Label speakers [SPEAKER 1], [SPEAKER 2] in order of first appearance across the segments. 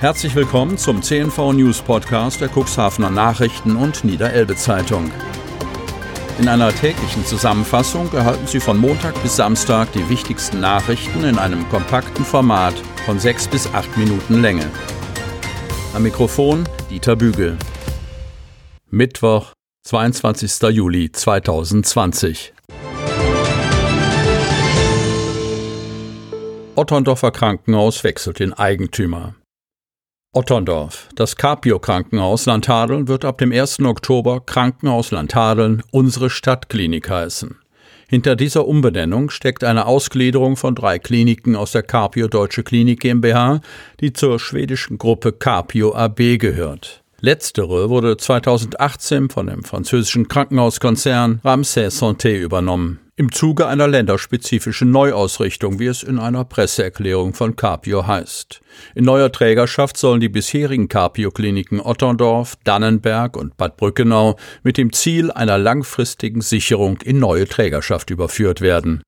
[SPEAKER 1] Herzlich willkommen zum CNV News Podcast der Cuxhavener Nachrichten und Niederelbe Zeitung. In einer täglichen Zusammenfassung erhalten Sie von Montag bis Samstag die wichtigsten Nachrichten in einem kompakten Format von sechs bis acht Minuten Länge. Am Mikrofon Dieter Bügel. Mittwoch, 22. Juli 2020. Otterndorfer Krankenhaus wechselt den Eigentümer. Otterndorf. Das Capio Krankenhaus Landhadeln wird ab dem 1. Oktober Krankenhaus Landhadeln unsere Stadtklinik heißen. Hinter dieser Umbenennung steckt eine Ausgliederung von drei Kliniken aus der Capio Deutsche Klinik GmbH, die zur schwedischen Gruppe Capio AB gehört. Letztere wurde 2018 von dem französischen Krankenhauskonzern Ramsay Santé übernommen im Zuge einer länderspezifischen Neuausrichtung, wie es in einer Presseerklärung von Capio heißt. In neuer Trägerschaft sollen die bisherigen Capio-Kliniken Otterndorf, Dannenberg und Bad Brückenau mit dem Ziel einer langfristigen Sicherung in neue Trägerschaft überführt werden.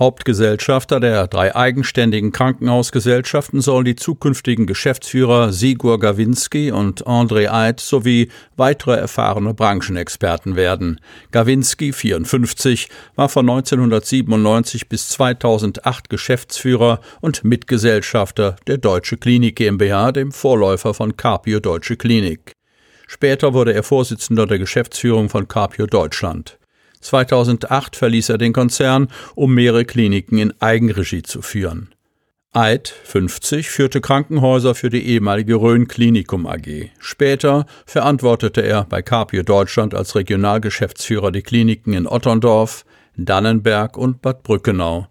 [SPEAKER 1] Hauptgesellschafter der drei eigenständigen Krankenhausgesellschaften sollen die zukünftigen Geschäftsführer Sigur Gawinski und André Eid sowie weitere erfahrene Branchenexperten werden. Gawinski, 54, war von 1997 bis 2008 Geschäftsführer und Mitgesellschafter der Deutsche Klinik GmbH, dem Vorläufer von Carpio Deutsche Klinik. Später wurde er Vorsitzender der Geschäftsführung von Carpio Deutschland. 2008 verließ er den Konzern, um mehrere Kliniken in Eigenregie zu führen. Eid, 50, führte Krankenhäuser für die ehemalige Rhön Klinikum AG. Später verantwortete er bei Capio Deutschland als Regionalgeschäftsführer die Kliniken in Otterndorf, Dannenberg und Bad Brückenau.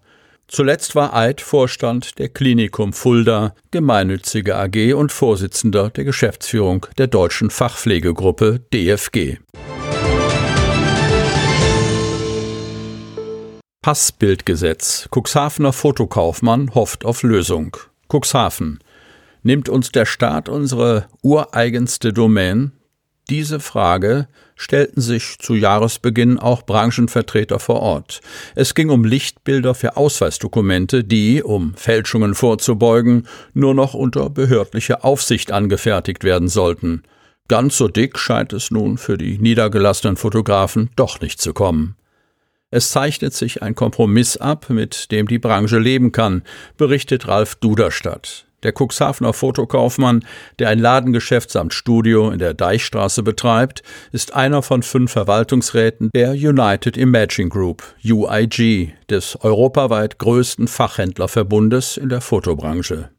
[SPEAKER 1] Zuletzt war Eid Vorstand der Klinikum Fulda, gemeinnützige AG und Vorsitzender der Geschäftsführung der deutschen Fachpflegegruppe DFG. Passbildgesetz. Cuxhavener Fotokaufmann hofft auf Lösung. Cuxhaven. Nimmt uns der Staat unsere ureigenste Domain? Diese Frage stellten sich zu Jahresbeginn auch Branchenvertreter vor Ort. Es ging um Lichtbilder für Ausweisdokumente, die, um Fälschungen vorzubeugen, nur noch unter behördlicher Aufsicht angefertigt werden sollten. Ganz so dick scheint es nun für die niedergelassenen Fotografen doch nicht zu kommen. Es zeichnet sich ein Kompromiss ab, mit dem die Branche leben kann, berichtet Ralf Duderstadt. Der Cuxhavener Fotokaufmann, der ein Ladengeschäft samt Studio in der Deichstraße betreibt, ist einer von fünf Verwaltungsräten der United Imaging Group, UIG, des europaweit größten Fachhändlerverbundes in der Fotobranche.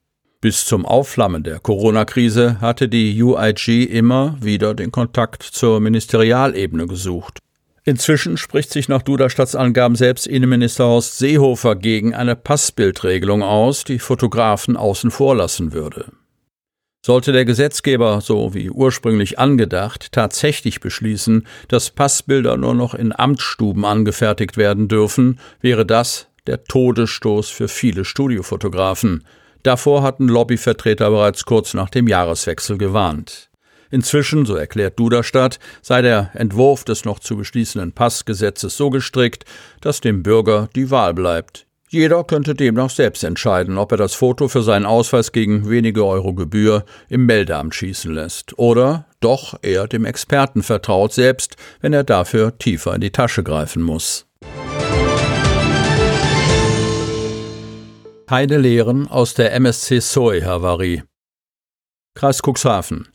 [SPEAKER 1] Bis zum Aufflammen der Corona-Krise hatte die UIG immer wieder den Kontakt zur Ministerialebene gesucht. Inzwischen spricht sich nach Duderstadts Angaben selbst Innenminister Horst Seehofer gegen eine Passbildregelung aus, die Fotografen außen vor lassen würde. Sollte der Gesetzgeber, so wie ursprünglich angedacht, tatsächlich beschließen, dass Passbilder nur noch in Amtsstuben angefertigt werden dürfen, wäre das der Todesstoß für viele Studiofotografen. Davor hatten Lobbyvertreter bereits kurz nach dem Jahreswechsel gewarnt. Inzwischen, so erklärt Duderstadt, sei der Entwurf des noch zu beschließenden Passgesetzes so gestrickt, dass dem Bürger die Wahl bleibt. Jeder könnte demnach selbst entscheiden, ob er das Foto für seinen Ausweis gegen wenige Euro Gebühr im Meldeamt schießen lässt oder doch eher dem Experten vertraut, selbst wenn er dafür tiefer in die Tasche greifen muss. Keine Lehren aus der MSC Soy-Havarie. Kreis Cuxhaven.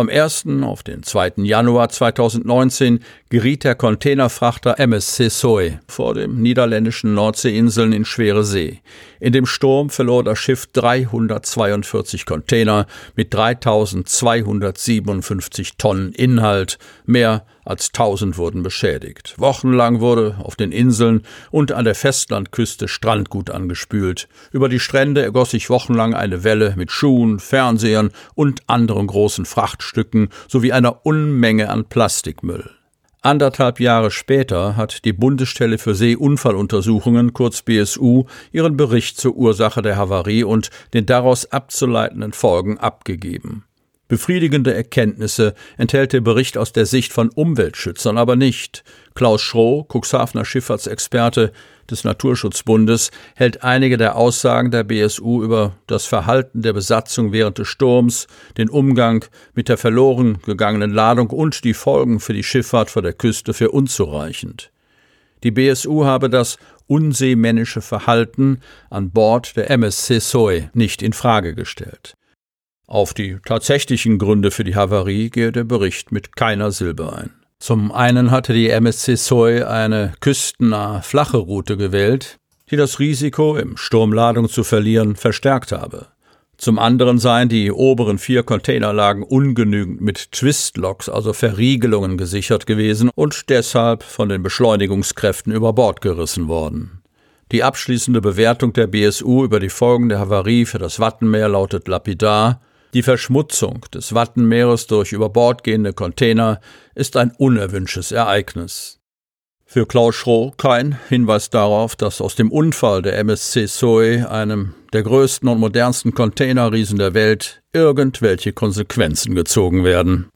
[SPEAKER 1] Vom 1. auf den 2. Januar 2019 geriet der Containerfrachter MSC Soy vor dem niederländischen Nordseeinseln in schwere See. In dem Sturm verlor das Schiff 342 Container mit 3257 Tonnen Inhalt, mehr als 1000 wurden beschädigt. Wochenlang wurde auf den Inseln und an der Festlandküste Strandgut angespült. Über die Strände ergoss sich wochenlang eine Welle mit Schuhen, Fernsehern und anderen großen Frachtstücken sowie einer Unmenge an Plastikmüll. Anderthalb Jahre später hat die Bundesstelle für Seeunfalluntersuchungen, kurz BSU, ihren Bericht zur Ursache der Havarie und den daraus abzuleitenden Folgen abgegeben. Befriedigende Erkenntnisse enthält der Bericht aus der Sicht von Umweltschützern aber nicht. Klaus Schroh, Cuxhavener Schifffahrtsexperte des Naturschutzbundes, hält einige der Aussagen der BSU über das Verhalten der Besatzung während des Sturms, den Umgang mit der verloren gegangenen Ladung und die Folgen für die Schifffahrt vor der Küste für unzureichend. Die BSU habe das unseemännische Verhalten an Bord der MSC Soy nicht in Frage gestellt. Auf die tatsächlichen Gründe für die Havarie gehe der Bericht mit keiner Silbe ein. Zum einen hatte die MSC Soy eine küstennahe flache Route gewählt, die das Risiko, im Sturm Ladung zu verlieren, verstärkt habe. Zum anderen seien die oberen vier Containerlagen ungenügend mit Twistlocks, also Verriegelungen, gesichert gewesen und deshalb von den Beschleunigungskräften über Bord gerissen worden. Die abschließende Bewertung der BSU über die Folgen der Havarie für das Wattenmeer lautet lapidar die Verschmutzung des Wattenmeeres durch über Bord gehende Container ist ein unerwünschtes Ereignis. Für Klaus Schroh kein Hinweis darauf, dass aus dem Unfall der MSC Soe, einem der größten und modernsten Containerriesen der Welt, irgendwelche Konsequenzen gezogen werden.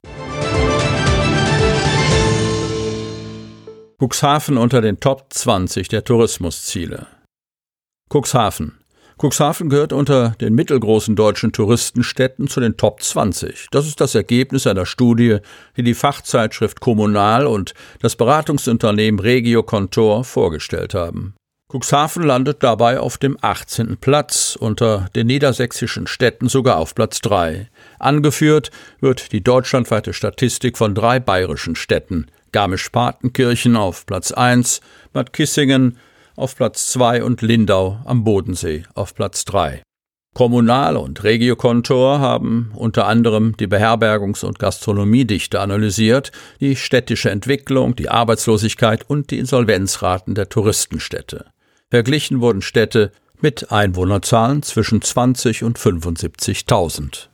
[SPEAKER 1] Cuxhaven unter den Top 20 der Tourismusziele. Cuxhaven Cuxhaven gehört unter den mittelgroßen deutschen Touristenstädten zu den Top 20. Das ist das Ergebnis einer Studie, die die Fachzeitschrift Kommunal und das Beratungsunternehmen Regio Contor vorgestellt haben. Cuxhaven landet dabei auf dem 18. Platz, unter den niedersächsischen Städten sogar auf Platz 3. Angeführt wird die deutschlandweite Statistik von drei bayerischen Städten. Garmisch-Partenkirchen auf Platz 1, Bad Kissingen auf Platz 2 und Lindau am Bodensee auf Platz 3. Kommunal und Regiokontor haben unter anderem die Beherbergungs- und Gastronomiedichte analysiert, die städtische Entwicklung, die Arbeitslosigkeit und die Insolvenzraten der Touristenstädte. Verglichen wurden Städte mit Einwohnerzahlen zwischen 20 und 75.000.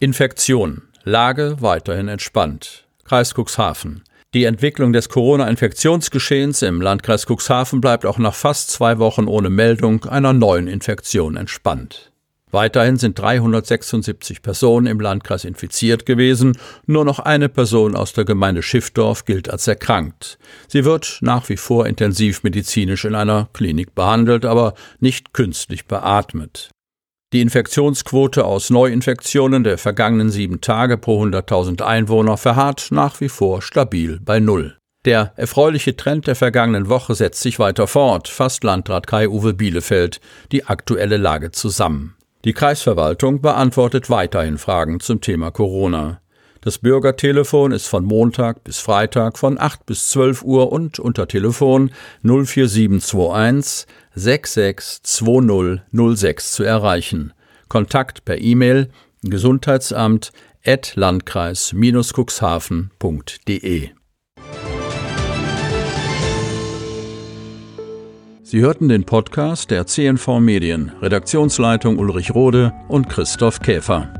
[SPEAKER 1] Infektion. Lage weiterhin entspannt. Kreis Cuxhaven. Die Entwicklung des Corona-Infektionsgeschehens im Landkreis Cuxhaven bleibt auch nach fast zwei Wochen ohne Meldung einer neuen Infektion entspannt. Weiterhin sind 376 Personen im Landkreis infiziert gewesen, nur noch eine Person aus der Gemeinde Schiffdorf gilt als erkrankt. Sie wird nach wie vor intensivmedizinisch in einer Klinik behandelt, aber nicht künstlich beatmet. Die Infektionsquote aus Neuinfektionen der vergangenen sieben Tage pro 100.000 Einwohner verharrt nach wie vor stabil bei Null. Der erfreuliche Trend der vergangenen Woche setzt sich weiter fort, fasst Landrat Kai-Uwe Bielefeld die aktuelle Lage zusammen. Die Kreisverwaltung beantwortet weiterhin Fragen zum Thema Corona. Das Bürgertelefon ist von Montag bis Freitag von 8 bis 12 Uhr und unter Telefon 04721 662006 zu erreichen. Kontakt per E-Mail Gesundheitsamt at landkreis-cuxhaven.de. Sie hörten den Podcast der CNV Medien, Redaktionsleitung Ulrich Rode und Christoph Käfer.